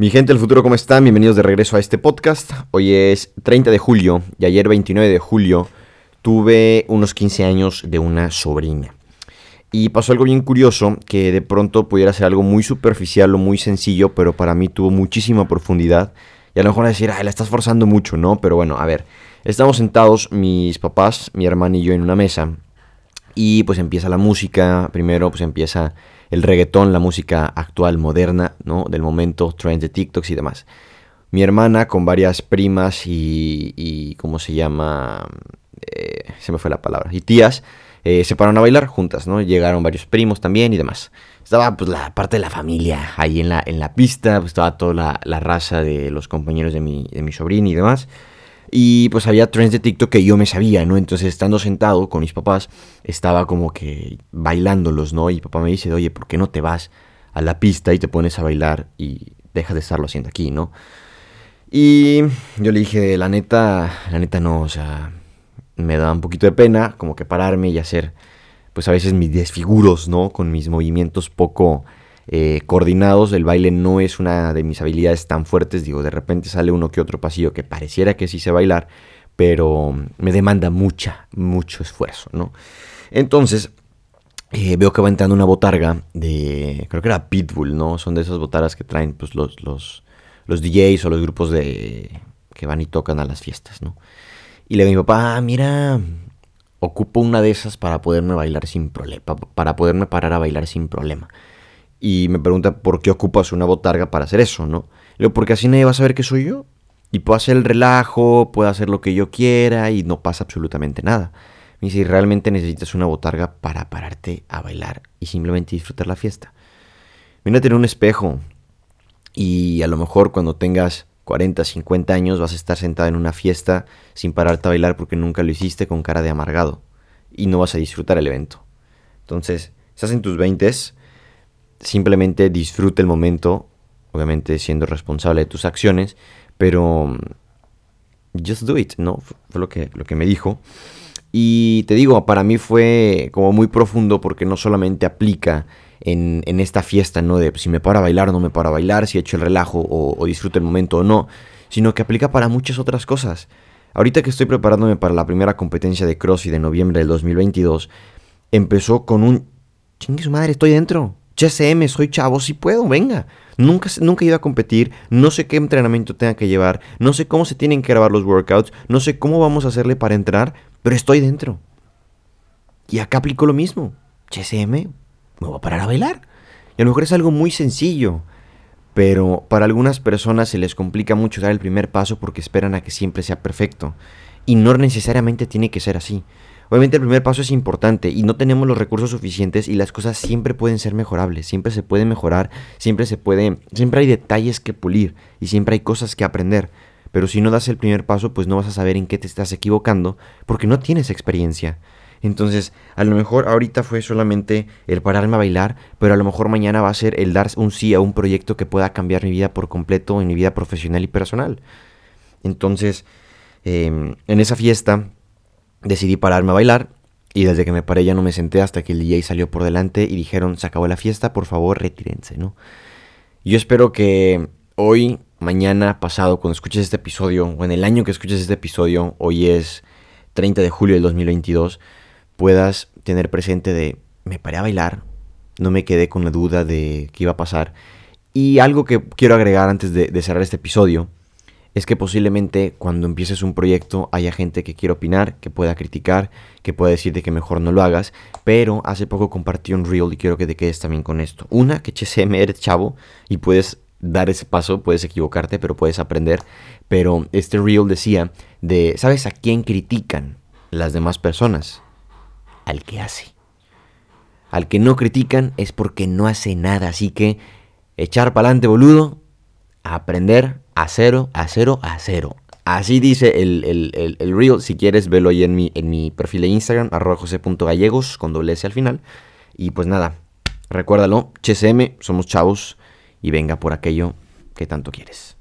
Mi gente del futuro, ¿cómo están? Bienvenidos de regreso a este podcast. Hoy es 30 de julio y ayer 29 de julio tuve unos 15 años de una sobrina. Y pasó algo bien curioso, que de pronto pudiera ser algo muy superficial o muy sencillo, pero para mí tuvo muchísima profundidad. Y a lo mejor decir, ay, la estás forzando mucho, ¿no? Pero bueno, a ver, estamos sentados mis papás, mi hermana y yo en una mesa. Y pues empieza la música, primero pues empieza el reggaetón, la música actual, moderna, ¿no? Del momento, trends de TikToks y demás. Mi hermana con varias primas y, y ¿cómo se llama? Eh, se me fue la palabra. Y tías eh, se pararon a bailar juntas, ¿no? Llegaron varios primos también y demás. Estaba pues la parte de la familia ahí en la, en la pista, pues, estaba toda la, la raza de los compañeros de mi, de mi sobrino y demás. Y pues había trends de TikTok que yo me sabía, ¿no? Entonces estando sentado con mis papás, estaba como que bailándolos, ¿no? Y papá me dice, oye, ¿por qué no te vas a la pista y te pones a bailar y dejas de estarlo haciendo aquí, ¿no? Y yo le dije, la neta, la neta no, o sea, me da un poquito de pena como que pararme y hacer, pues a veces mis desfiguros, ¿no? Con mis movimientos poco eh, coordinados. El baile no es una de mis habilidades tan fuertes. Digo, de repente sale uno que otro pasillo que pareciera que sí sé bailar, pero me demanda mucha, mucho esfuerzo, ¿no? Entonces, eh, veo que va entrando una botarga de, creo que era Pitbull, ¿no? Son de esas botargas que traen pues, los, los, los DJs o los grupos de que van y tocan a las fiestas, ¿no? Y le digo a mi papá, ah, mira, ocupo una de esas para poderme bailar sin problema, para poderme parar a bailar sin problema. Y me pregunta, ¿por qué ocupas una botarga para hacer eso, no? Le digo, porque así nadie va a saber que soy yo. Y puedo hacer el relajo, puedo hacer lo que yo quiera y no pasa absolutamente nada. Me dice, realmente necesitas una botarga para pararte a bailar y simplemente disfrutar la fiesta. Mírate en un espejo y a lo mejor cuando tengas 40, 50 años vas a estar sentado en una fiesta sin pararte a bailar porque nunca lo hiciste con cara de amargado y no vas a disfrutar el evento. Entonces, estás en tus 20 simplemente disfruta el momento, obviamente siendo responsable de tus acciones, pero mm, just do it, ¿no? Fue lo que, lo que me dijo. Y te digo, para mí fue como muy profundo porque no solamente aplica en, en esta fiesta, ¿no? De si me paro a bailar o no me paro a bailar, si he hecho el relajo o, disfruto el momento o no, sino que aplica para muchas otras cosas. Ahorita que estoy preparándome para la primera competencia de CrossFit de noviembre del 2022, empezó con un... Chingue su madre, estoy dentro. GSM, soy chavo, si puedo, venga. Nunca, nunca he ido a competir, no sé qué entrenamiento tenga que llevar, no sé cómo se tienen que grabar los workouts, no sé cómo vamos a hacerle para entrar, pero estoy dentro. Y acá aplico lo mismo. GSM, me voy a parar a bailar. Y a lo mejor es algo muy sencillo, pero para algunas personas se les complica mucho dar el primer paso porque esperan a que siempre sea perfecto. Y no necesariamente tiene que ser así. Obviamente el primer paso es importante y no tenemos los recursos suficientes y las cosas siempre pueden ser mejorables, siempre se puede mejorar, siempre se puede, siempre hay detalles que pulir y siempre hay cosas que aprender. Pero si no das el primer paso, pues no vas a saber en qué te estás equivocando porque no tienes experiencia. Entonces, a lo mejor ahorita fue solamente el pararme a bailar, pero a lo mejor mañana va a ser el dar un sí a un proyecto que pueda cambiar mi vida por completo en mi vida profesional y personal. Entonces, eh, en esa fiesta decidí pararme a bailar y desde que me paré ya no me senté hasta que el DJ salió por delante y dijeron, se acabó la fiesta, por favor retírense, ¿no? Yo espero que hoy, mañana, pasado, cuando escuches este episodio, o en el año que escuches este episodio, hoy es 30 de julio del 2022, puedas tener presente de, me paré a bailar, no me quedé con la duda de qué iba a pasar. Y algo que quiero agregar antes de, de cerrar este episodio, es que posiblemente cuando empieces un proyecto haya gente que quiera opinar, que pueda criticar, que pueda decirte que mejor no lo hagas, pero hace poco compartí un reel y quiero que te quedes también con esto. Una, que HCM eres chavo y puedes dar ese paso, puedes equivocarte, pero puedes aprender. Pero este reel decía de, ¿sabes a quién critican las demás personas? Al que hace. Al que no critican es porque no hace nada, así que echar para adelante, boludo, aprender a cero, a cero, a cero. Así dice el, el, el, reel. Si quieres, velo ahí en mi, en mi perfil de Instagram, arroba jose.gallegos, con doble S al final. Y pues nada, recuérdalo, HSM, somos chavos y venga por aquello que tanto quieres.